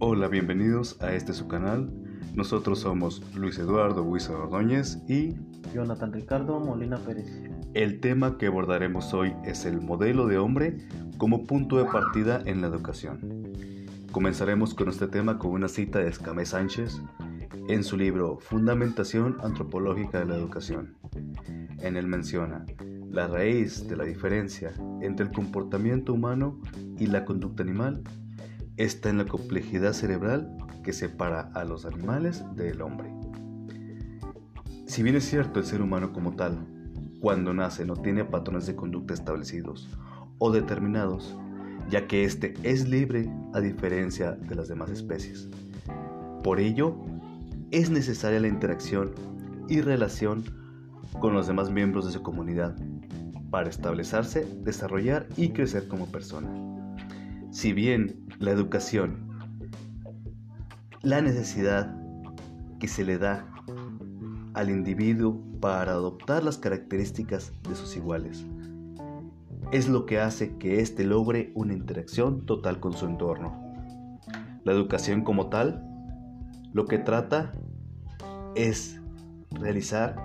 Hola, bienvenidos a este su canal. Nosotros somos Luis Eduardo Huiza Ordóñez y Jonathan Ricardo Molina Pérez. El tema que abordaremos hoy es el modelo de hombre como punto de partida en la educación. Comenzaremos con este tema con una cita de Escamé Sánchez en su libro Fundamentación Antropológica de la Educación. En él menciona, la raíz de la diferencia entre el comportamiento humano y la conducta animal está en la complejidad cerebral que separa a los animales del hombre. Si bien es cierto el ser humano como tal, cuando nace no tiene patrones de conducta establecidos o determinados, ya que éste es libre a diferencia de las demás especies. Por ello, es necesaria la interacción y relación con los demás miembros de su comunidad para establecerse, desarrollar y crecer como persona. Si bien la educación, la necesidad que se le da al individuo para adoptar las características de sus iguales, es lo que hace que éste logre una interacción total con su entorno. La educación como tal, lo que trata es realizar,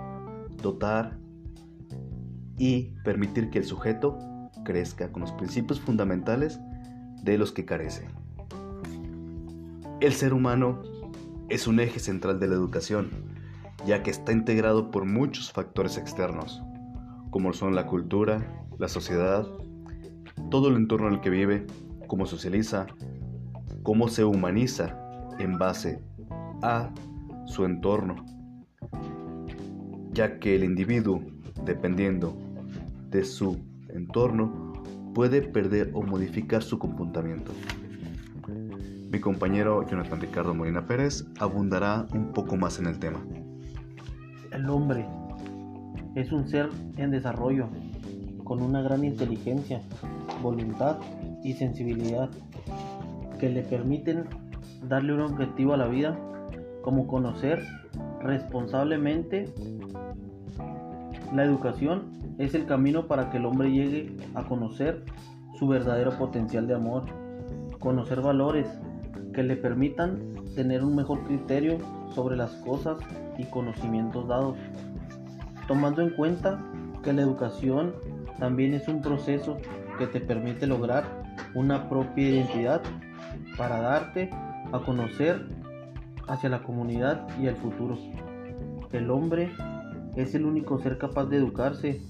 dotar y permitir que el sujeto crezca con los principios fundamentales de los que carece. El ser humano es un eje central de la educación, ya que está integrado por muchos factores externos, como son la cultura, la sociedad, todo el entorno en el que vive, cómo socializa, cómo se humaniza en base a su entorno, ya que el individuo, dependiendo de su entorno, puede perder o modificar su comportamiento. Mi compañero Jonathan Ricardo Molina Pérez abundará un poco más en el tema. El hombre es un ser en desarrollo, con una gran inteligencia, voluntad y sensibilidad, que le permiten darle un objetivo a la vida, como conocer responsablemente la educación es el camino para que el hombre llegue a conocer su verdadero potencial de amor, conocer valores que le permitan tener un mejor criterio sobre las cosas y conocimientos dados, tomando en cuenta que la educación también es un proceso que te permite lograr una propia identidad para darte a conocer hacia la comunidad y el futuro. El hombre es el único ser capaz de educarse,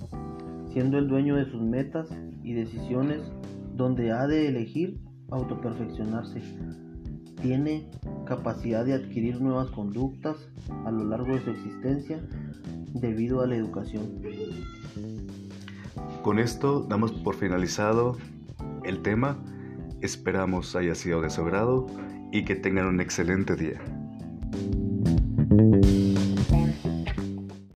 siendo el dueño de sus metas y decisiones donde ha de elegir autoperfeccionarse. Tiene capacidad de adquirir nuevas conductas a lo largo de su existencia debido a la educación. Con esto damos por finalizado el tema. Esperamos haya sido de su agrado y que tengan un excelente día.